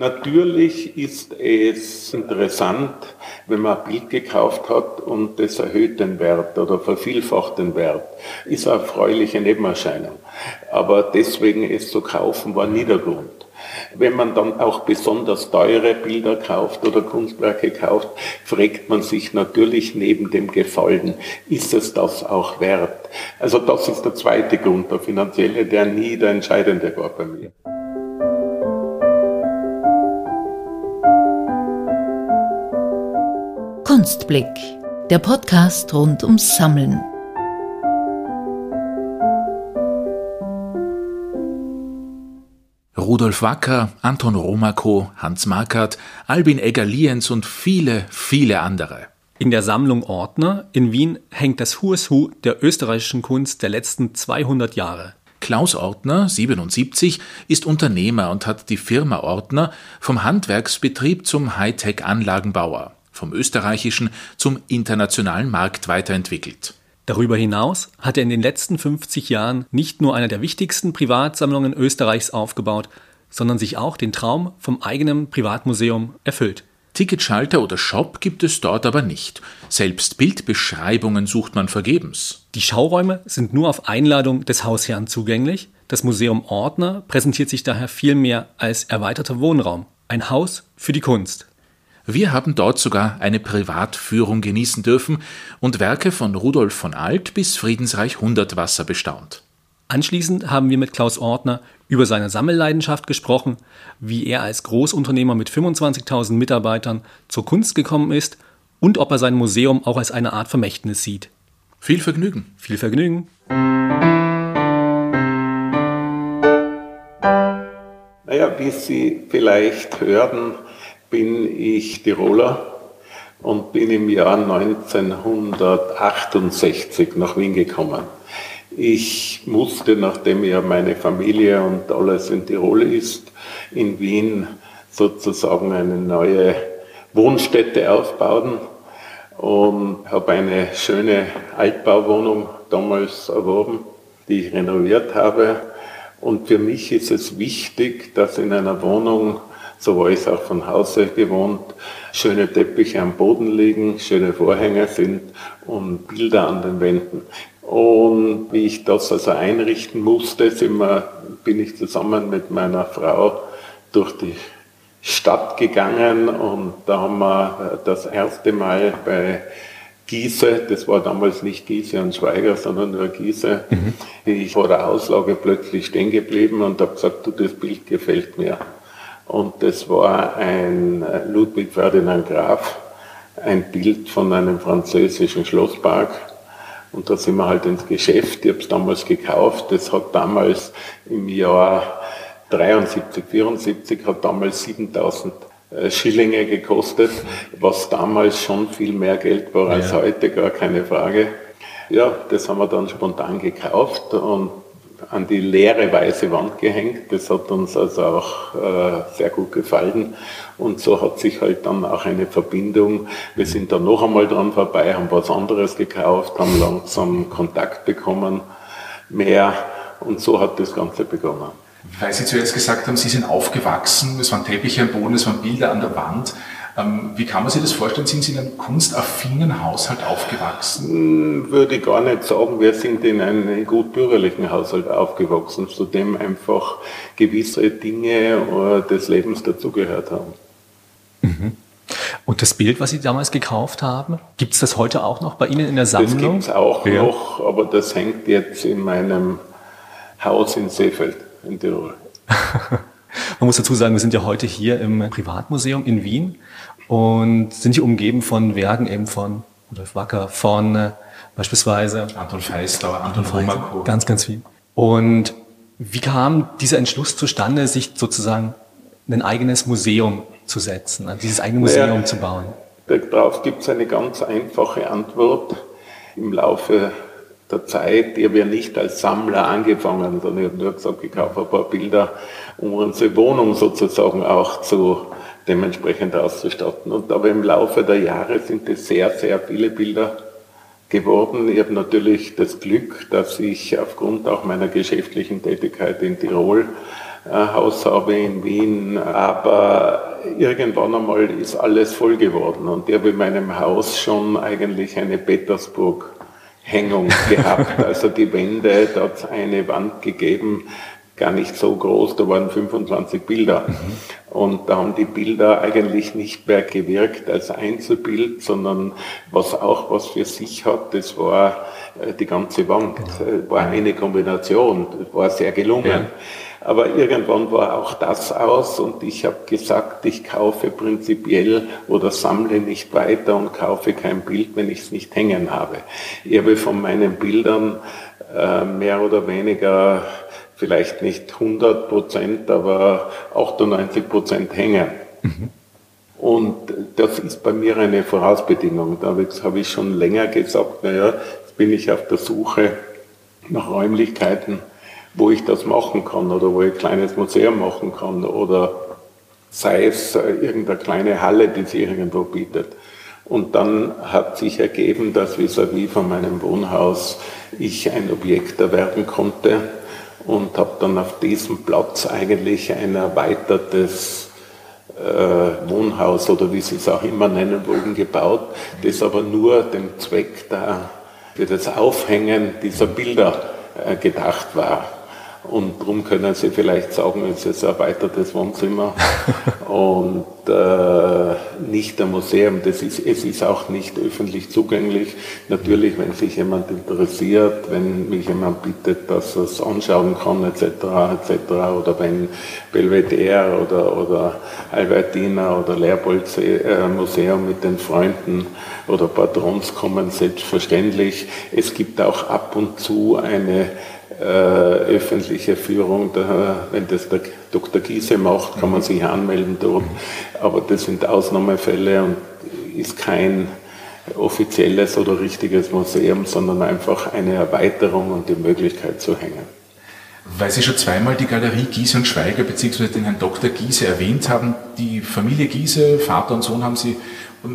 Natürlich ist es interessant, wenn man ein Bild gekauft hat und das erhöht den Wert oder vervielfacht den Wert. Ist eine erfreuliche Nebenerscheinung. Aber deswegen es zu kaufen war nie der Grund. Wenn man dann auch besonders teure Bilder kauft oder Kunstwerke kauft, fragt man sich natürlich neben dem Gefallen, ist es das auch wert? Also das ist der zweite Grund, der finanzielle, der nie der entscheidende war bei mir. Kunstblick, der Podcast rund ums Sammeln. Rudolf Wacker, Anton Romakow, Hans Markert, Albin Egger-Lienz und viele, viele andere. In der Sammlung Ordner in Wien hängt das Who's Who der österreichischen Kunst der letzten 200 Jahre. Klaus Ortner, 77, ist Unternehmer und hat die Firma Ortner vom Handwerksbetrieb zum Hightech-Anlagenbauer vom österreichischen zum internationalen Markt weiterentwickelt. Darüber hinaus hat er in den letzten 50 Jahren nicht nur eine der wichtigsten Privatsammlungen Österreichs aufgebaut, sondern sich auch den Traum vom eigenen Privatmuseum erfüllt. Ticketschalter oder Shop gibt es dort aber nicht. Selbst Bildbeschreibungen sucht man vergebens. Die Schauräume sind nur auf Einladung des Hausherrn zugänglich. Das Museum Ordner präsentiert sich daher vielmehr als erweiterter Wohnraum. Ein Haus für die Kunst. Wir haben dort sogar eine Privatführung genießen dürfen und Werke von Rudolf von Alt bis Friedensreich Hundertwasser bestaunt. Anschließend haben wir mit Klaus Ortner über seine Sammelleidenschaft gesprochen, wie er als Großunternehmer mit 25.000 Mitarbeitern zur Kunst gekommen ist und ob er sein Museum auch als eine Art Vermächtnis sieht. Viel Vergnügen. Viel Vergnügen. Naja, wie Sie vielleicht hören, bin ich Tiroler und bin im Jahr 1968 nach Wien gekommen. Ich musste, nachdem ja meine Familie und alles in Tirol ist, in Wien sozusagen eine neue Wohnstätte aufbauen und habe eine schöne Altbauwohnung damals erworben, die ich renoviert habe. Und für mich ist es wichtig, dass in einer Wohnung so war ich auch von Hause gewohnt. Schöne Teppiche am Boden liegen, schöne Vorhänge sind und Bilder an den Wänden. Und wie ich das also einrichten musste, wir, bin ich zusammen mit meiner Frau durch die Stadt gegangen und da haben wir das erste Mal bei Giese, das war damals nicht Giese und Schweiger, sondern nur Giese, mhm. ich vor der Auslage plötzlich stehen geblieben und habe gesagt, du, das Bild gefällt mir. Und das war ein Ludwig Ferdinand Graf, ein Bild von einem französischen Schlosspark. Und da sind wir halt ins Geschäft. Ich habe es damals gekauft. Das hat damals im Jahr 73, 74 hat damals 7000 äh, Schillinge gekostet, was damals schon viel mehr Geld war als ja. heute, gar keine Frage. Ja, das haben wir dann spontan gekauft und an die leere weiße Wand gehängt. Das hat uns also auch äh, sehr gut gefallen. Und so hat sich halt dann auch eine Verbindung. Wir sind dann noch einmal dran vorbei, haben was anderes gekauft, haben langsam Kontakt bekommen, mehr. Und so hat das Ganze begonnen. Weil Sie zuerst gesagt haben, Sie sind aufgewachsen, es waren Teppiche am Boden, es waren Bilder an der Wand. Ähm, wie kann man sich das vorstellen? Sind Sie in einem kunstaffinen Haushalt aufgewachsen? Hm, würde ich gar nicht sagen. Wir sind in einem gut bürgerlichen Haushalt aufgewachsen, zu dem einfach gewisse Dinge äh, des Lebens dazugehört haben. Mhm. Und das Bild, was Sie damals gekauft haben, gibt es das heute auch noch bei Ihnen in der Sammlung? Das gibt es auch ja. noch, aber das hängt jetzt in meinem Haus in Seefeld in Tirol. Man muss dazu sagen, wir sind ja heute hier im Privatmuseum in Wien und sind hier umgeben von Werken eben von Rudolf Wacker, von äh, beispielsweise Anton Feistauer, Anton Romakow. Ganz, ganz viel. Und wie kam dieser Entschluss zustande, sich sozusagen ein eigenes Museum zu setzen, also dieses eigene Museum naja, zu bauen? Darauf gibt es eine ganz einfache Antwort. Im Laufe der Zeit, ich habe ja nicht als Sammler angefangen, sondern ich habe nur gesagt, ich kaufe ein paar Bilder, um unsere Wohnung sozusagen auch zu dementsprechend auszustatten. Und aber im Laufe der Jahre sind es sehr, sehr viele Bilder geworden. Ich habe natürlich das Glück, dass ich aufgrund auch meiner geschäftlichen Tätigkeit in Tirol Haus habe in Wien, aber irgendwann einmal ist alles voll geworden und ich habe in meinem Haus schon eigentlich eine Petersburg Hängung gehabt. Also die Wände, da hat es eine Wand gegeben, gar nicht so groß, da waren 25 Bilder. Mhm. Und da haben die Bilder eigentlich nicht mehr gewirkt als Einzelbild, sondern was auch was für sich hat, das war äh, die ganze Wand, genau. war eine Kombination, war sehr gelungen. Ja. Aber irgendwann war auch das aus und ich habe gesagt, ich kaufe prinzipiell oder sammle nicht weiter und kaufe kein Bild, wenn ich es nicht hängen habe. Ich habe von meinen Bildern äh, mehr oder weniger vielleicht nicht 100 Prozent, aber 98 Prozent hängen. Mhm. Und das ist bei mir eine Vorausbedingung. Da habe ich schon länger gesagt, naja, jetzt bin ich auf der Suche nach Räumlichkeiten, wo ich das machen kann oder wo ich ein kleines Museum machen kann oder sei es äh, irgendeine kleine Halle, die sich irgendwo bietet. Und dann hat sich ergeben, dass vis-à-vis -vis von meinem Wohnhaus ich ein Objekt erwerben konnte, und habe dann auf diesem Platz eigentlich ein erweitertes äh, Wohnhaus oder wie Sie es auch immer nennen wollen, gebaut, das aber nur dem Zweck da für das Aufhängen dieser Bilder äh, gedacht war. Und darum können Sie vielleicht sagen, es ist ein erweitertes Wohnzimmer und äh, nicht ein Museum. Das ist, es ist auch nicht öffentlich zugänglich. Natürlich, wenn sich jemand interessiert, wenn mich jemand bittet, dass er es anschauen kann, etc., etc., oder wenn Belvedere oder, oder Albertina oder Leopold äh, Museum mit den Freunden oder Patrons kommen, selbstverständlich. Es gibt auch ab und zu eine äh, öffentliche Führung. Da, wenn das der Dr. Giese macht, kann man sich anmelden dort. Aber das sind Ausnahmefälle und ist kein offizielles oder richtiges Museum, sondern einfach eine Erweiterung und die Möglichkeit zu hängen. Weil Sie schon zweimal die Galerie Giese und Schweiger bzw. den Herrn Dr. Giese erwähnt haben, die Familie Giese, Vater und Sohn haben Sie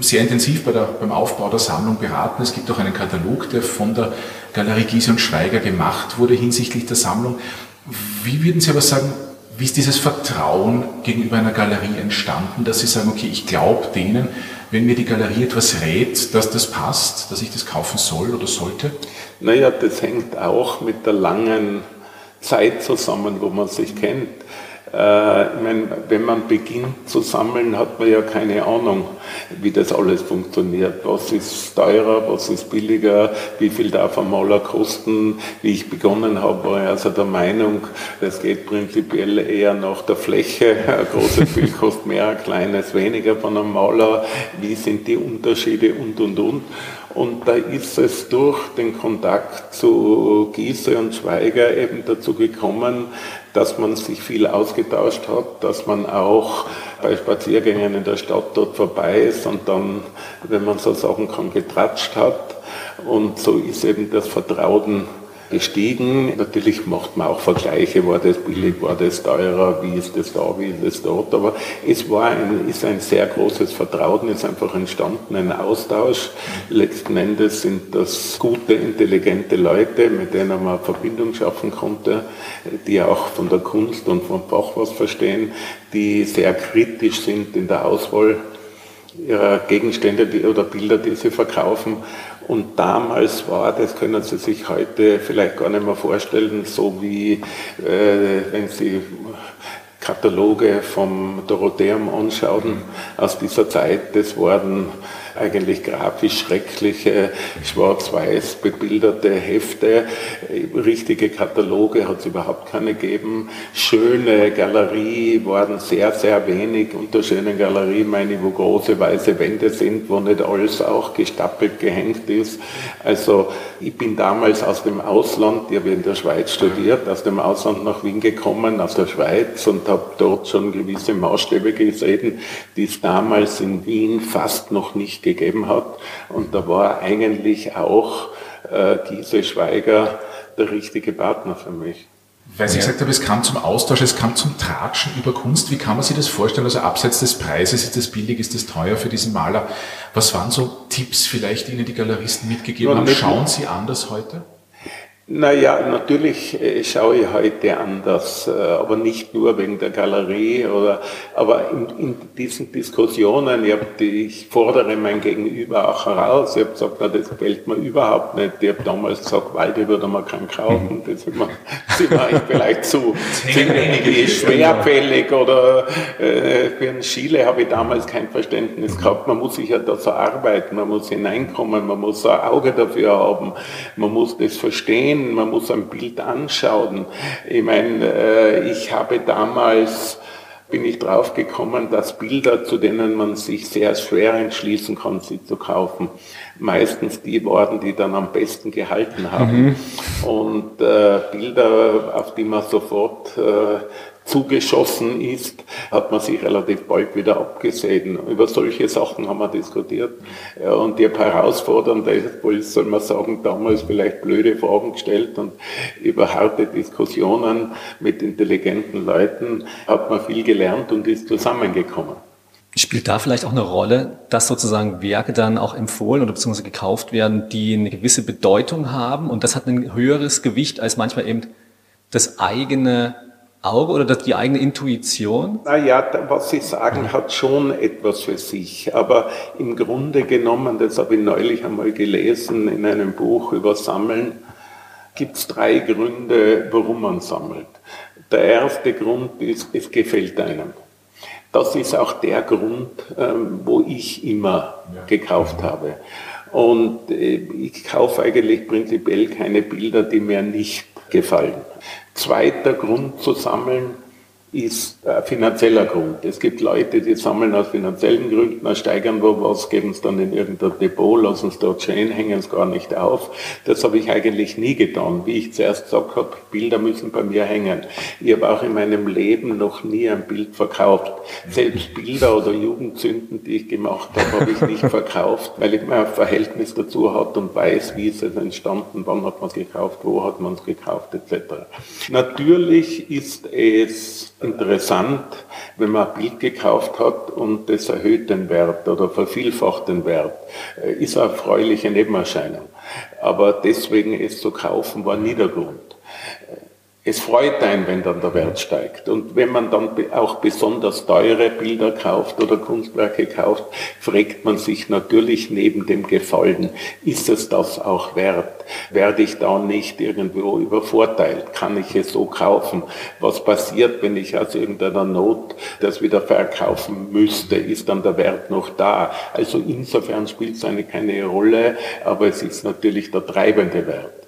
sehr intensiv bei der, beim Aufbau der Sammlung beraten. Es gibt auch einen Katalog, der von der Galerie Giese und Schweiger gemacht wurde hinsichtlich der Sammlung. Wie würden Sie aber sagen, wie ist dieses Vertrauen gegenüber einer Galerie entstanden, dass Sie sagen, okay, ich glaube denen, wenn mir die Galerie etwas rät, dass das passt, dass ich das kaufen soll oder sollte? Naja, das hängt auch mit der langen Zeit zusammen, wo man sich kennt. Äh, ich meine, wenn man beginnt zu sammeln, hat man ja keine Ahnung, wie das alles funktioniert. Was ist teurer, was ist billiger, wie viel darf ein Maler kosten. Wie ich begonnen habe, war ich also der Meinung, das geht prinzipiell eher nach der Fläche. Ein großes Bild kostet mehr, ein kleines weniger von einem Maler. Wie sind die Unterschiede und, und, und. Und da ist es durch den Kontakt zu Giese und Schweiger eben dazu gekommen, dass man sich viel ausgetauscht hat, dass man auch bei Spaziergängen in der Stadt dort vorbei ist und dann, wenn man so sagen kann, getratscht hat. Und so ist eben das Vertrauen gestiegen. Natürlich macht man auch Vergleiche, war das billig, war das teurer, wie ist das da, wie ist das dort. Aber es war ein, ist ein sehr großes Vertrauen, ist einfach entstanden, ein Austausch. Letzten Endes sind das gute, intelligente Leute, mit denen man Verbindung schaffen konnte, die auch von der Kunst und vom Fach was verstehen, die sehr kritisch sind in der Auswahl ihrer Gegenstände oder Bilder, die sie verkaufen und damals war, das können Sie sich heute vielleicht gar nicht mehr vorstellen, so wie äh, wenn Sie Kataloge vom Dorotheum anschauen aus dieser Zeit, das waren eigentlich grafisch schreckliche, schwarz-weiß bebilderte Hefte. Richtige Kataloge hat es überhaupt keine gegeben. Schöne Galerie waren sehr, sehr wenig. Unter schönen Galerie meine ich, wo große weiße Wände sind, wo nicht alles auch gestapelt gehängt ist. Also ich bin damals aus dem Ausland, ich habe in der Schweiz studiert, aus dem Ausland nach Wien gekommen, aus der Schweiz und habe dort schon gewisse Maßstäbe gesehen, die es damals in Wien fast noch nicht gegeben hat. Und da war eigentlich auch äh, Giese Schweiger der richtige Partner für mich. Weil Sie gesagt haben, es kam zum Austausch, es kam zum Tratschen über Kunst. Wie kann man sich das vorstellen? Also abseits des Preises, ist das billig, ist das teuer für diesen Maler? Was waren so Tipps vielleicht, die Ihnen die Galeristen mitgegeben haben? Schauen Sie anders heute? Naja, natürlich äh, schaue ich heute anders, äh, aber nicht nur wegen der Galerie, oder, aber in, in diesen Diskussionen, ich, hab die, ich fordere mein Gegenüber auch heraus. Ich habe gesagt, na, das gefällt mir überhaupt nicht. Ich habe damals gesagt, Walde würde man keinen kaufen. Das sind wir, sind wir vielleicht zu, zu schwerfällig oder äh, für einen Chile habe ich damals kein Verständnis gehabt. Man muss sich ja da so arbeiten, man muss hineinkommen, man muss ein Auge dafür haben, man muss das verstehen sehen, man muss ein Bild anschauen. Ich meine, äh, ich habe damals bin ich drauf gekommen, dass Bilder, zu denen man sich sehr schwer entschließen kann, sie zu kaufen, meistens die waren, die dann am besten gehalten haben. Mhm. Und äh, Bilder, auf die man sofort äh, zugeschossen ist, hat man sich relativ bald wieder abgesehen. Über solche Sachen haben wir diskutiert. Und ich habe herausfordernd, soll man sagen, damals vielleicht blöde Fragen gestellt und über harte Diskussionen mit intelligenten Leuten hat man viel gelernt und ist zusammengekommen. Spielt da vielleicht auch eine Rolle, dass sozusagen Werke dann auch empfohlen oder beziehungsweise gekauft werden, die eine gewisse Bedeutung haben und das hat ein höheres Gewicht als manchmal eben das eigene Auge oder die eigene Intuition? Naja, was Sie sagen, hat schon etwas für sich. Aber im Grunde genommen, das habe ich neulich einmal gelesen in einem Buch über Sammeln, gibt es drei Gründe, warum man sammelt. Der erste Grund ist, es gefällt einem. Das ist auch der Grund, ähm, wo ich immer gekauft habe. Und äh, ich kaufe eigentlich prinzipiell keine Bilder, die mir nicht gefallen. Zweiter Grund zu sammeln ist ein finanzieller Grund. Es gibt Leute, die sammeln aus finanziellen Gründen, steigern wo was, geben es dann in irgendein Depot, lassen es dort stehen, hängen es gar nicht auf. Das habe ich eigentlich nie getan. Wie ich zuerst gesagt habe, Bilder müssen bei mir hängen. Ich habe auch in meinem Leben noch nie ein Bild verkauft. Selbst Bilder oder Jugendzünden, die ich gemacht habe, habe ich nicht verkauft, weil ich mir ein Verhältnis dazu hat und weiß, wie ist es entstanden, wann hat man es gekauft, wo hat man es gekauft, etc. Natürlich ist es interessant, wenn man ein Bild gekauft hat und das erhöht den Wert oder vervielfacht den Wert. Äh, ist eine erfreuliche Nebenerscheinung. Aber deswegen es zu kaufen war nie der es freut einen, wenn dann der Wert steigt. Und wenn man dann auch besonders teure Bilder kauft oder Kunstwerke kauft, fragt man sich natürlich neben dem Gefallen, ist es das auch wert? Werde ich da nicht irgendwo übervorteilt? Kann ich es so kaufen? Was passiert, wenn ich aus irgendeiner Not das wieder verkaufen müsste? Ist dann der Wert noch da? Also insofern spielt es eine keine Rolle, aber es ist natürlich der treibende Wert.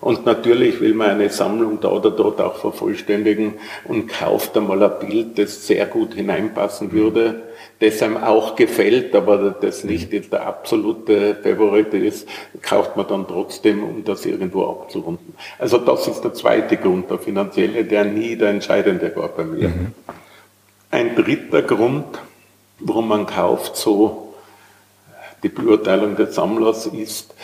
Und natürlich will man eine Sammlung da oder dort auch vervollständigen und kauft einmal ein Bild, das sehr gut hineinpassen würde, das einem auch gefällt, aber das nicht jetzt der absolute Favorit ist, kauft man dann trotzdem, um das irgendwo abzurunden. Also das ist der zweite Grund, der finanzielle, der nie der entscheidende war bei mir. Mhm. Ein dritter Grund, warum man kauft, so die Beurteilung des Sammlers ist,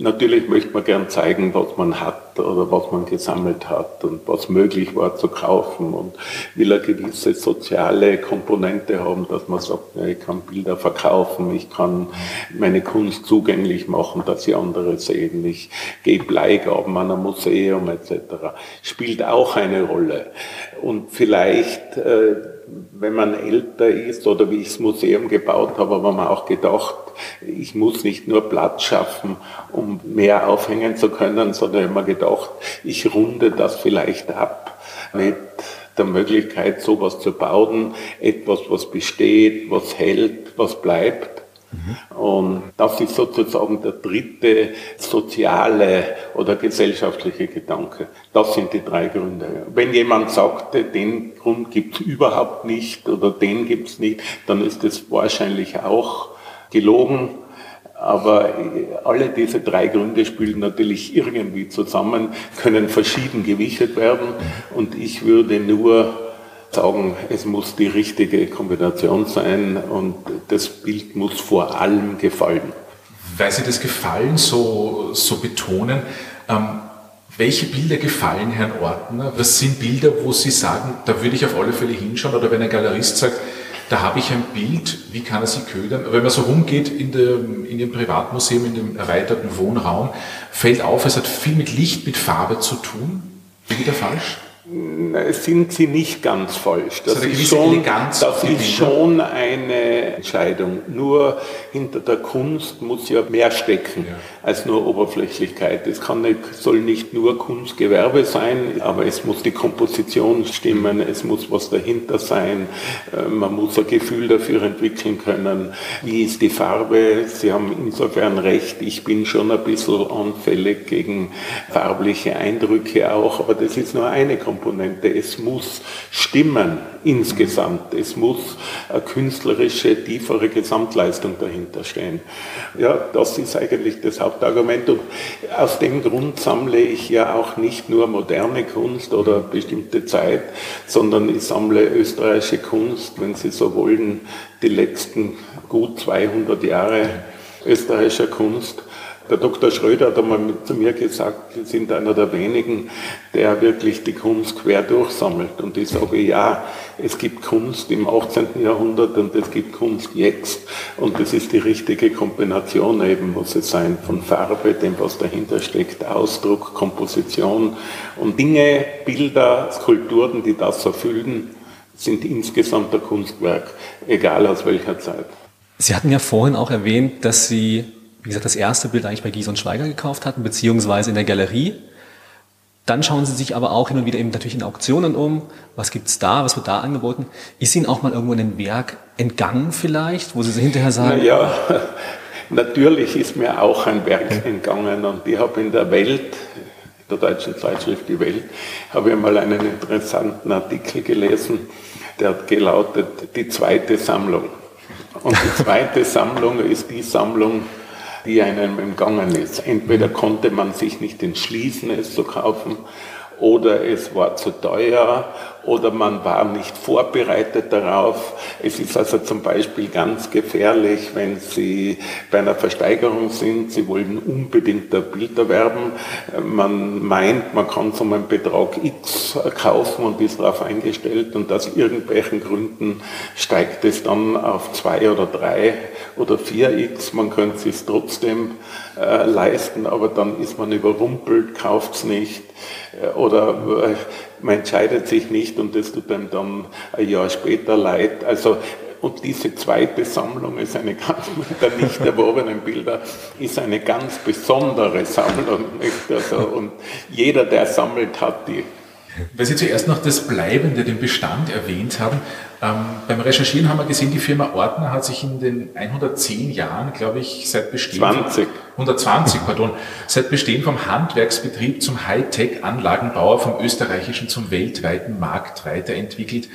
Natürlich möchte man gern zeigen, was man hat oder was man gesammelt hat und was möglich war zu kaufen und will eine gewisse soziale Komponente haben, dass man sagt, ja, ich kann Bilder verkaufen, ich kann meine Kunst zugänglich machen, dass sie andere sehen, ich gebe Leihgaben an ein Museum etc. Spielt auch eine Rolle. Und vielleicht äh, wenn man älter ist oder wie ich das Museum gebaut habe, habe man auch gedacht, ich muss nicht nur Platz schaffen, um mehr aufhängen zu können, sondern immer gedacht, ich runde das vielleicht ab mit der Möglichkeit, sowas zu bauen, etwas, was besteht, was hält, was bleibt. Und das ist sozusagen der dritte soziale oder gesellschaftliche Gedanke. Das sind die drei Gründe. Wenn jemand sagt, den Grund gibt es überhaupt nicht oder den gibt es nicht, dann ist es wahrscheinlich auch gelogen. Aber alle diese drei Gründe spielen natürlich irgendwie zusammen, können verschieden gewichtet werden. Und ich würde nur sagen, es muss die richtige Kombination sein und das Bild muss vor allem gefallen. Weil Sie das Gefallen so, so betonen, ähm, welche Bilder gefallen Herrn Ortner? Was sind Bilder, wo Sie sagen, da würde ich auf alle Fälle hinschauen? Oder wenn ein Galerist sagt, Da habe ich ein Bild, wie kann er sie ködern? Wenn man so rumgeht in, der, in dem Privatmuseum, in dem erweiterten Wohnraum, fällt auf, es hat viel mit Licht, mit Farbe zu tun. Bin ich da falsch? Sind sie nicht ganz falsch. Das, ist, schon, das ist schon eine Entscheidung. Nur hinter der Kunst muss ja mehr stecken ja. als nur Oberflächlichkeit. Es kann nicht, soll nicht nur Kunstgewerbe sein, aber es muss die Komposition stimmen, es muss was dahinter sein. Äh, man muss ein Gefühl dafür entwickeln können. Wie ist die Farbe? Sie haben insofern recht. Ich bin schon ein bisschen anfällig gegen farbliche Eindrücke auch, aber das ist nur eine Komponente. Komponente. Es muss stimmen insgesamt. Es muss eine künstlerische, tiefere Gesamtleistung dahinter stehen. Ja, das ist eigentlich das Hauptargument. Und aus dem Grund sammle ich ja auch nicht nur moderne Kunst oder bestimmte Zeit, sondern ich sammle österreichische Kunst, wenn Sie so wollen, die letzten gut 200 Jahre österreichischer Kunst der Dr. Schröder hat einmal zu mir gesagt, Sie sind einer der wenigen, der wirklich die Kunst quer durchsammelt. Und ich sage, ja, es gibt Kunst im 18. Jahrhundert und es gibt Kunst jetzt. Und das ist die richtige Kombination eben, muss es sein, von Farbe, dem, was dahinter steckt, Ausdruck, Komposition. Und Dinge, Bilder, Skulpturen, die das erfüllen, sind insgesamt ein Kunstwerk, egal aus welcher Zeit. Sie hatten ja vorhin auch erwähnt, dass Sie wie gesagt, das erste Bild eigentlich bei Gies und Schweiger gekauft hatten, beziehungsweise in der Galerie. Dann schauen Sie sich aber auch hin und wieder eben natürlich in Auktionen um. Was gibt's da? Was wird da angeboten? Ist Ihnen auch mal irgendwo in ein Werk entgangen vielleicht, wo Sie hinterher sagen? Ja, natürlich ist mir auch ein Werk entgangen und ich habe in der Welt, der deutschen Zeitschrift Die Welt, habe ich mal einen interessanten Artikel gelesen, der hat gelautet, die zweite Sammlung. Und die zweite Sammlung ist die Sammlung, die einem entgangen ist. Entweder konnte man sich nicht entschließen, es zu kaufen, oder es war zu teuer oder man war nicht vorbereitet darauf. Es ist also zum Beispiel ganz gefährlich, wenn Sie bei einer Versteigerung sind, Sie wollen unbedingt ein Bild erwerben, man meint, man kann so einen Betrag X kaufen und ist darauf eingestellt. Und aus irgendwelchen Gründen steigt es dann auf zwei oder drei oder vier X, man könnte es trotzdem äh, leisten, aber dann ist man überrumpelt, kauft es nicht äh, oder äh, man entscheidet sich nicht und das tut einem dann ein Jahr später leid. Also und diese zweite Sammlung ist eine ganz, der nicht erworbenen Bilder, ist eine ganz besondere Sammlung. Nicht? Also, und jeder, der sammelt, hat die. Weil Sie zuerst noch das Bleibende, den Bestand erwähnt haben, ähm, beim Recherchieren haben wir gesehen, die Firma Ortner hat sich in den 110 Jahren, glaube ich, seit Bestehen 20. 120, pardon, seit Bestehen vom Handwerksbetrieb zum Hightech-Anlagenbauer vom österreichischen zum weltweiten Markt weiterentwickelt.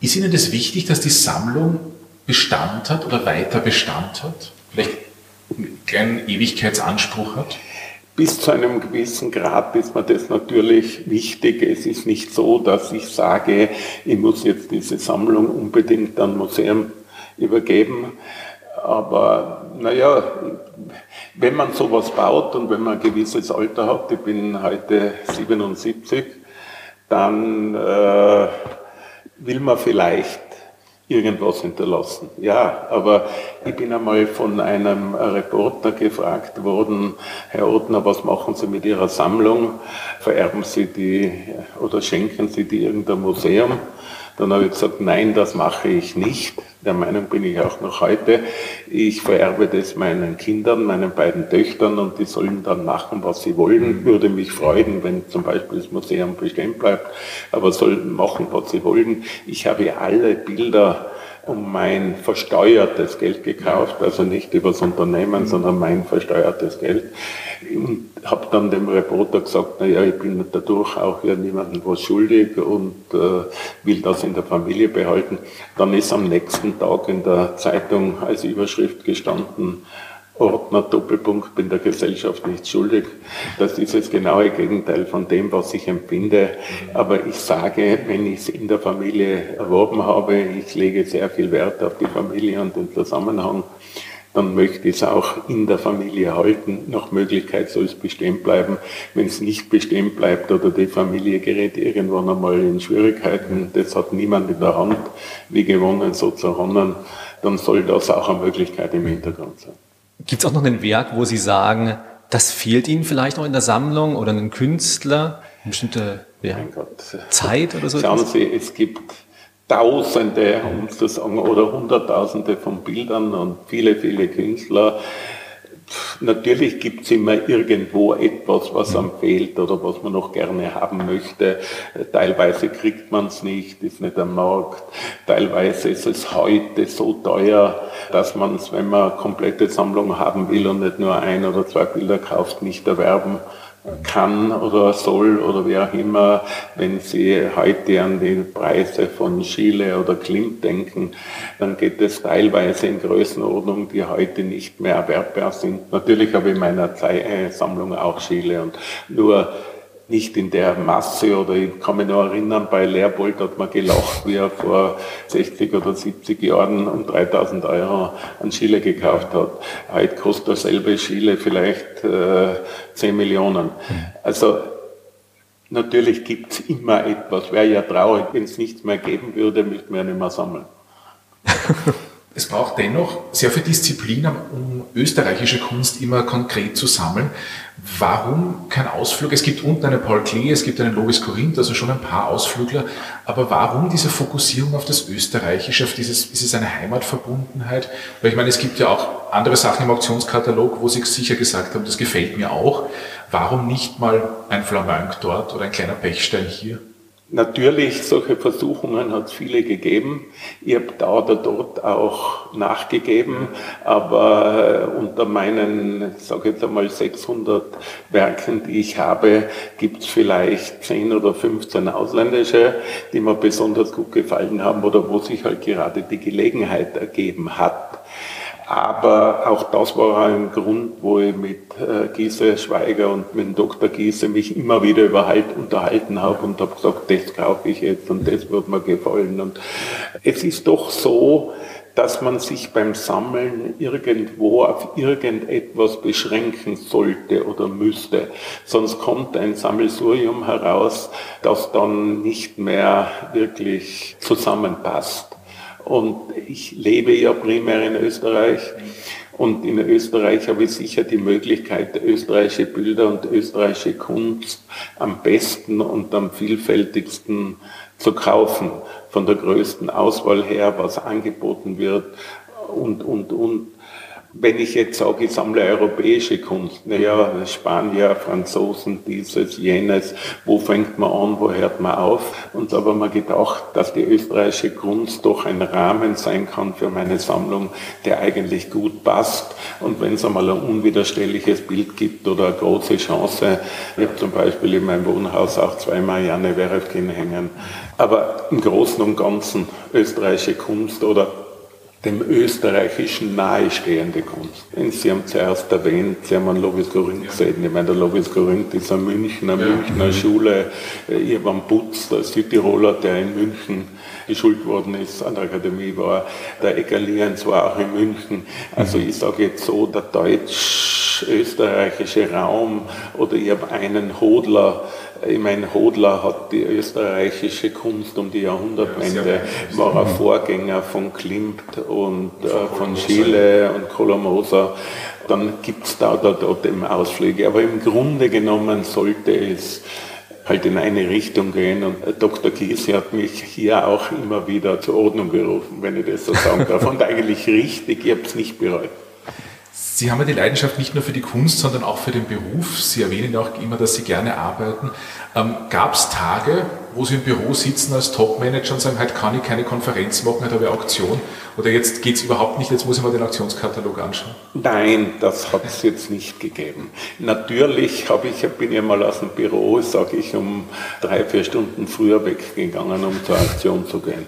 Ist Ihnen das wichtig, dass die Sammlung Bestand hat oder weiter Bestand hat? Vielleicht einen kleinen Ewigkeitsanspruch hat? Bis zu einem gewissen Grad ist mir das natürlich wichtig. Es ist nicht so, dass ich sage, ich muss jetzt diese Sammlung unbedingt an Museum übergeben. Aber naja, wenn man sowas baut und wenn man ein gewisses Alter hat, ich bin heute 77, dann äh, will man vielleicht irgendwas hinterlassen. Ja, aber ich bin einmal von einem Reporter gefragt worden, Herr Ottner, was machen Sie mit Ihrer Sammlung? Vererben Sie die oder schenken Sie die irgendein Museum? Dann habe ich gesagt, nein, das mache ich nicht. Der Meinung bin ich auch noch heute. Ich vererbe das meinen Kindern, meinen beiden Töchtern und die sollen dann machen, was sie wollen. Würde mich freuen, wenn zum Beispiel das Museum bestehen bleibt, aber sollen machen, was sie wollen. Ich habe alle Bilder um mein versteuertes Geld gekauft, also nicht übers Unternehmen, sondern mein versteuertes Geld. Und habe dann dem Reporter gesagt, naja, ich bin dadurch auch ja niemandem was schuldig und äh, will das in der Familie behalten. Dann ist am nächsten Tag in der Zeitung als Überschrift gestanden, Ordner Doppelpunkt, bin der Gesellschaft nicht schuldig. Das ist das genaue Gegenteil von dem, was ich empfinde. Aber ich sage, wenn ich es in der Familie erworben habe, ich lege sehr viel Wert auf die Familie und den Zusammenhang, dann möchte ich es auch in der Familie halten. Nach Möglichkeit soll es bestehen bleiben. Wenn es nicht bestehen bleibt oder die Familie gerät irgendwann einmal in Schwierigkeiten, das hat niemand in der Hand, wie gewonnen, so zu handeln, dann soll das auch eine Möglichkeit im Hintergrund sein. Gibt es auch noch ein Werk, wo Sie sagen, das fehlt Ihnen vielleicht noch in der Sammlung oder einen Künstler, eine bestimmte ja, Zeit oder so? Schauen Sie, es gibt Tausende, um zu sagen, oder Hunderttausende von Bildern und viele, viele Künstler. Natürlich gibt es immer irgendwo etwas, was einem fehlt oder was man noch gerne haben möchte. Teilweise kriegt man es nicht, ist nicht am Markt. Teilweise ist es heute so teuer, dass man es, wenn man eine komplette Sammlung haben will und nicht nur ein oder zwei Bilder kauft, nicht erwerben kann oder soll oder wie auch immer, wenn Sie heute an die Preise von Chile oder Klimt denken, dann geht es teilweise in Größenordnungen, die heute nicht mehr erwerbbar sind. Natürlich habe ich in meiner Sammlung auch Chile und nur nicht in der Masse oder ich kann mich noch erinnern, bei Leopold hat man gelacht, wie er vor 60 oder 70 Jahren um 3000 Euro an Chile gekauft hat. Heute kostet derselbe Chile vielleicht äh, 10 Millionen. Also natürlich gibt es immer etwas. Wäre ja traurig, wenn es nichts mehr geben würde, müsste man ja nicht mehr sammeln. Es braucht dennoch sehr viel Disziplin, um österreichische Kunst immer konkret zu sammeln. Warum kein Ausflug? Es gibt unten einen Paul Klee, es gibt einen Lovis Korinth, also schon ein paar Ausflügler. Aber warum diese Fokussierung auf das Österreichische, auf dieses, ist es eine Heimatverbundenheit? Weil ich meine, es gibt ja auch andere Sachen im Auktionskatalog, wo Sie sicher gesagt haben, das gefällt mir auch. Warum nicht mal ein Flamenc dort oder ein kleiner Pechstein hier? Natürlich, solche Versuchungen hat es viele gegeben. Ich habe da oder dort auch nachgegeben, aber äh, unter meinen, ich sage jetzt einmal 600 Werken, die ich habe, gibt es vielleicht 10 oder 15 ausländische, die mir besonders gut gefallen haben oder wo sich halt gerade die Gelegenheit ergeben hat. Aber auch das war ein Grund, wo ich mit äh, Giese Schweiger und mit Dr. Giese mich immer wieder überhalt, unterhalten habe und habe gesagt, das kaufe ich jetzt und das wird mir gefallen. Und es ist doch so, dass man sich beim Sammeln irgendwo auf irgendetwas beschränken sollte oder müsste. Sonst kommt ein Sammelsurium heraus, das dann nicht mehr wirklich zusammenpasst. Und ich lebe ja primär in Österreich. Und in Österreich habe ich sicher die Möglichkeit, österreichische Bilder und österreichische Kunst am besten und am vielfältigsten zu kaufen. Von der größten Auswahl her, was angeboten wird und, und, und. Wenn ich jetzt sage, ich sammle europäische Kunst, naja, Spanier, Franzosen, dieses, jenes, wo fängt man an, wo hört man auf? Und da habe mir gedacht, dass die österreichische Kunst doch ein Rahmen sein kann für meine Sammlung, der eigentlich gut passt. Und wenn es einmal ein unwiderstehliches Bild gibt oder eine große Chance, ich habe zum Beispiel in meinem Wohnhaus auch zweimal Janne Werefkin hängen. Aber im Großen und Ganzen österreichische Kunst oder dem Österreichischen nahestehende Kunst. Sie haben zuerst erwähnt, Sie haben an Lovis Corinth gesehen. Ich meine, der Lovis Corinth ist ein Münchner, ja. Münchner Schule. Ich habe am Putz, der Südtiroler, der in München geschult worden ist, an der Akademie war. Der Eggerliens war auch in München. Also ich sage jetzt so, der deutsch-österreichische Raum oder ich habe einen Hodler, ich meine, Hodler hat die österreichische Kunst um die Jahrhundertwende, war ein Vorgänger von Klimt und äh, von Schiele und Kolomoser. Dann gibt es da oder dort eben Ausflüge. Aber im Grunde genommen sollte es halt in eine Richtung gehen. Und Dr. Kiesi hat mich hier auch immer wieder zur Ordnung gerufen, wenn ich das so sagen darf. Und eigentlich richtig, ich habe es nicht bereut. Sie haben ja die Leidenschaft nicht nur für die Kunst, sondern auch für den Beruf. Sie erwähnen auch immer, dass Sie gerne arbeiten. Ähm, Gab es Tage, wo Sie im Büro sitzen als Topmanager und sagen, heute kann ich keine Konferenz machen, heute habe ich Auktion? Oder jetzt geht es überhaupt nicht, jetzt muss ich mal den Auktionskatalog anschauen? Nein, das hat es jetzt nicht gegeben. Natürlich habe ich, bin ich mal aus dem Büro, sage ich, um drei, vier Stunden früher weggegangen, um zur Auktion zu gehen.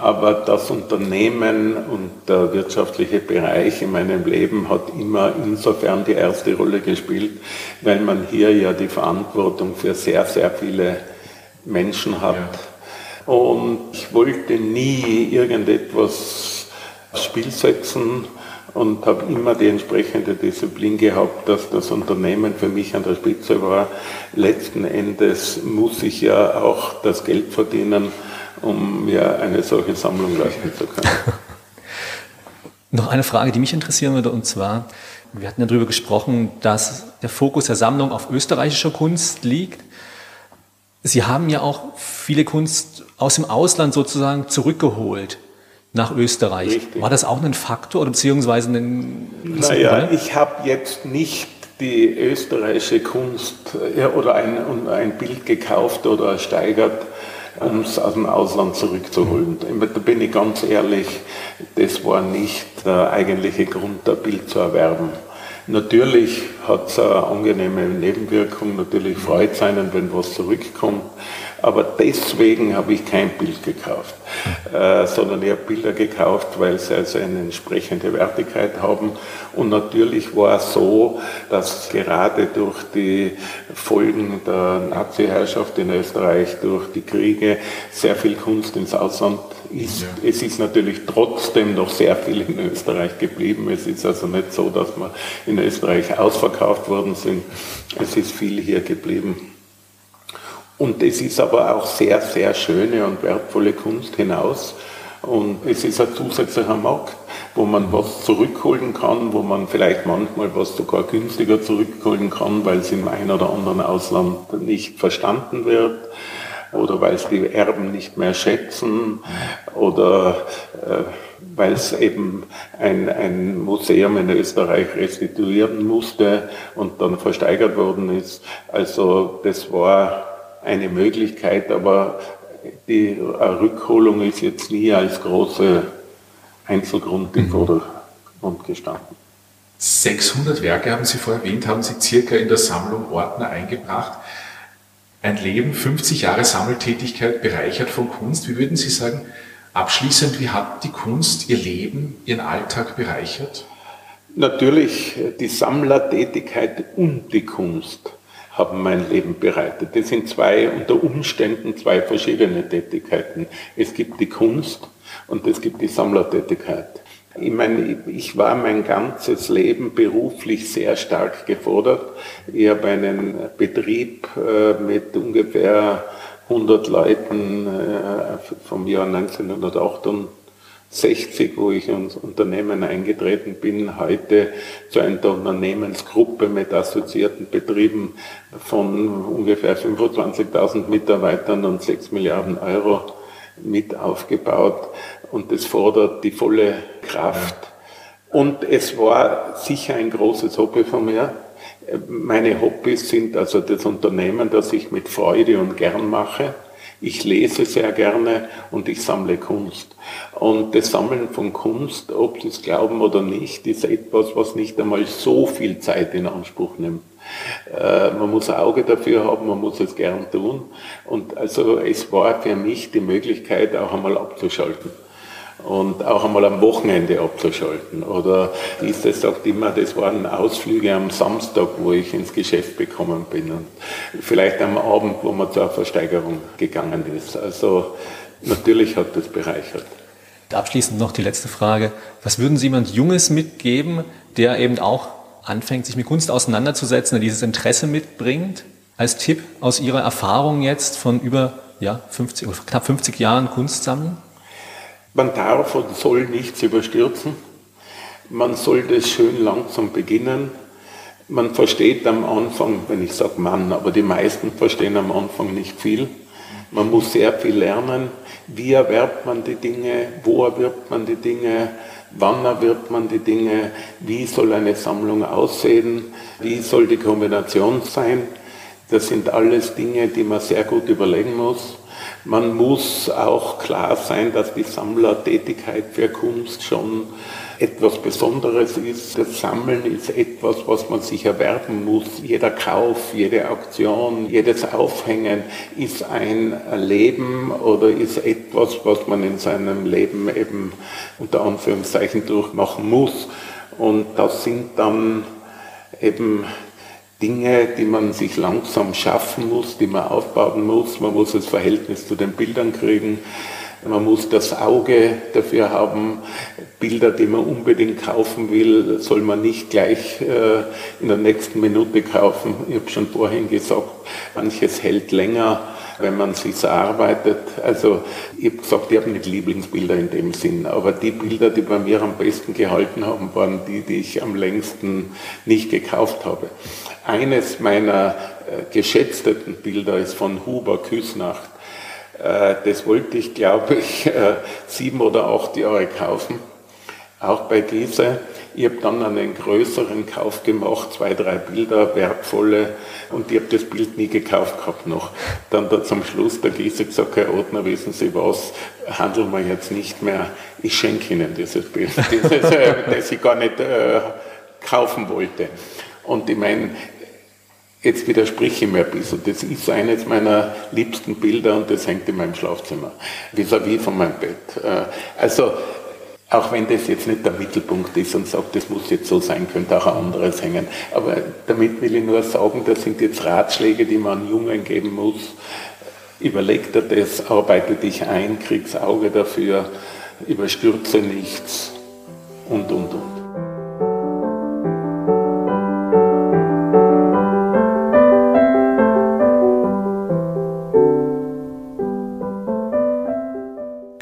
Aber das Unternehmen und der wirtschaftliche Bereich in meinem Leben hat immer insofern die erste Rolle gespielt, weil man hier ja die Verantwortung für sehr, sehr viele Menschen hat. Ja. Und ich wollte nie irgendetwas aufs Spiel setzen und habe immer die entsprechende Disziplin gehabt, dass das Unternehmen für mich an der Spitze war. Letzten Endes muss ich ja auch das Geld verdienen, um mir eine solche Sammlung leisten zu können. Noch eine Frage, die mich interessieren würde, und zwar, wir hatten ja darüber gesprochen, dass der Fokus der Sammlung auf österreichischer Kunst liegt. Sie haben ja auch viele Kunst aus dem Ausland sozusagen zurückgeholt nach Österreich. Richtig. War das auch ein Faktor oder beziehungsweise ein... Naja, ich habe jetzt nicht die österreichische Kunst ja, oder ein, ein Bild gekauft oder ersteigert, um es aus dem Ausland zurückzuholen. Da bin ich ganz ehrlich, das war nicht der eigentliche Grund, ein Bild zu erwerben. Natürlich hat es eine angenehme Nebenwirkung, natürlich freut es einen, wenn was zurückkommt, aber deswegen habe ich kein Bild gekauft, äh, sondern ich habe Bilder gekauft, weil sie also eine entsprechende Wertigkeit haben. Und natürlich war es so, dass gerade durch die Folgen der Nazi-Herrschaft in Österreich, durch die Kriege, sehr viel Kunst ins Ausland ist. Ja. Es ist natürlich trotzdem noch sehr viel in Österreich geblieben. Es ist also nicht so, dass wir in Österreich ausverkauft worden sind. Es ist viel hier geblieben. Und es ist aber auch sehr, sehr schöne und wertvolle Kunst hinaus. Und es ist ein zusätzlicher Markt, wo man was zurückholen kann, wo man vielleicht manchmal was sogar günstiger zurückholen kann, weil es im einen oder anderen Ausland nicht verstanden wird oder weil es die Erben nicht mehr schätzen oder äh, weil es eben ein, ein Museum in Österreich restituieren musste und dann versteigert worden ist. Also das war eine Möglichkeit, aber die Rückholung ist jetzt nie als große Einzelgrund im mhm. Vordergrund gestanden. 600 Werke haben Sie vorher erwähnt, haben Sie circa in der Sammlung Ordner eingebracht. Ein Leben, 50 Jahre Sammeltätigkeit, bereichert von Kunst. Wie würden Sie sagen, abschließend, wie hat die Kunst Ihr Leben, Ihren Alltag bereichert? Natürlich die Sammlertätigkeit und die Kunst haben mein Leben bereitet. Das sind zwei, unter Umständen zwei verschiedene Tätigkeiten. Es gibt die Kunst und es gibt die Sammlertätigkeit. Ich meine, ich war mein ganzes Leben beruflich sehr stark gefordert. Ich habe einen Betrieb äh, mit ungefähr 100 Leuten äh, vom Jahr 1988 60, wo ich ins Unternehmen eingetreten bin, heute zu einer Unternehmensgruppe mit assoziierten Betrieben von ungefähr 25.000 Mitarbeitern und 6 Milliarden Euro mit aufgebaut. Und das fordert die volle Kraft. Und es war sicher ein großes Hobby von mir. Meine Hobbys sind also das Unternehmen, das ich mit Freude und gern mache. Ich lese sehr gerne und ich sammle Kunst. Und das Sammeln von Kunst, ob Sie es glauben oder nicht, ist etwas, was nicht einmal so viel Zeit in Anspruch nimmt. Äh, man muss ein Auge dafür haben, man muss es gern tun. Und also es war für mich die Möglichkeit, auch einmal abzuschalten und auch einmal am Wochenende abzuschalten. Oder diese sagt immer, das waren Ausflüge am Samstag, wo ich ins Geschäft bekommen bin und vielleicht am Abend, wo man zur Versteigerung gegangen ist. Also natürlich hat das bereichert. Abschließend noch die letzte Frage. Was würden Sie jemand Junges mitgeben, der eben auch anfängt, sich mit Kunst auseinanderzusetzen, der dieses Interesse mitbringt? Als Tipp aus Ihrer Erfahrung jetzt von über ja, 50, knapp 50 Jahren Kunstsammeln? Man darf und soll nichts überstürzen. Man soll das schön langsam beginnen. Man versteht am Anfang, wenn ich sage Mann, aber die meisten verstehen am Anfang nicht viel. Man muss sehr viel lernen. Wie erwerbt man die Dinge? Wo erwirbt man die Dinge? Wann erwirbt man die Dinge? Wie soll eine Sammlung aussehen? Wie soll die Kombination sein? Das sind alles Dinge, die man sehr gut überlegen muss. Man muss auch klar sein, dass die Sammlertätigkeit für Kunst schon etwas Besonderes ist. Das Sammeln ist etwas, was man sich erwerben muss. Jeder Kauf, jede Auktion, jedes Aufhängen ist ein Leben oder ist etwas, was man in seinem Leben eben unter Anführungszeichen durchmachen muss. Und das sind dann eben Dinge, die man sich langsam schaffen muss, die man aufbauen muss. Man muss das Verhältnis zu den Bildern kriegen. Man muss das Auge dafür haben. Bilder, die man unbedingt kaufen will, soll man nicht gleich äh, in der nächsten Minute kaufen. Ich habe schon vorhin gesagt, manches hält länger wenn man sich erarbeitet. Also ich habe gesagt, ich habe nicht Lieblingsbilder in dem Sinn, aber die Bilder, die bei mir am besten gehalten haben, waren die, die ich am längsten nicht gekauft habe. Eines meiner äh, geschätzten Bilder ist von Huber Küsnacht. Äh, das wollte ich, glaube ich, äh, sieben oder acht Jahre kaufen, auch bei Giese. Ich habe dann einen größeren Kauf gemacht, zwei, drei Bilder, wertvolle, und ich habe das Bild nie gekauft gehabt noch. Dann da zum Schluss der Giese gesagt, Herr Ottner, wissen Sie was, handeln wir jetzt nicht mehr, ich schenke Ihnen dieses Bild, dieses, äh, das ich gar nicht äh, kaufen wollte. Und ich meine, Jetzt widerspreche ich mir ein bisschen. Das ist eines meiner liebsten Bilder und das hängt in meinem Schlafzimmer, vis-à-vis -vis von meinem Bett. Äh, also auch wenn das jetzt nicht der Mittelpunkt ist und sagt, das muss jetzt so sein, könnte auch ein anderes hängen. Aber damit will ich nur sagen, das sind jetzt Ratschläge, die man Jungen geben muss. Überleg dir das, arbeite dich ein, krieg's Auge dafür, überstürze nichts und, und, und.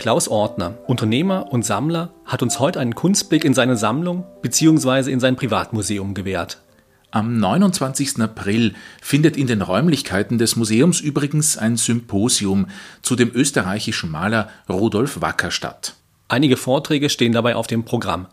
Klaus Ortner, Unternehmer und Sammler, hat uns heute einen Kunstblick in seine Sammlung bzw. in sein Privatmuseum gewährt. Am 29. April findet in den Räumlichkeiten des Museums übrigens ein Symposium zu dem österreichischen Maler Rudolf Wacker statt. Einige Vorträge stehen dabei auf dem Programm.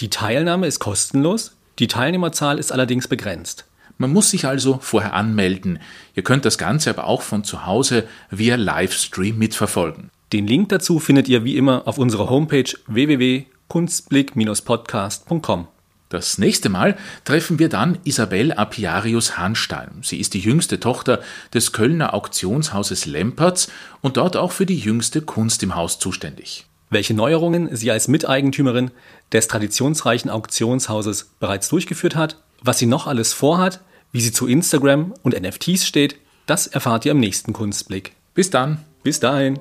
Die Teilnahme ist kostenlos, die Teilnehmerzahl ist allerdings begrenzt. Man muss sich also vorher anmelden. Ihr könnt das Ganze aber auch von zu Hause via Livestream mitverfolgen. Den Link dazu findet ihr wie immer auf unserer Homepage www.kunstblick-podcast.com. Das nächste Mal treffen wir dann Isabel Apiarius Hanstein. Sie ist die jüngste Tochter des Kölner Auktionshauses Lempertz und dort auch für die jüngste Kunst im Haus zuständig. Welche Neuerungen sie als Miteigentümerin des traditionsreichen Auktionshauses bereits durchgeführt hat, was sie noch alles vorhat, wie sie zu Instagram und NFTs steht, das erfahrt ihr im nächsten Kunstblick. Bis dann. Bis dahin.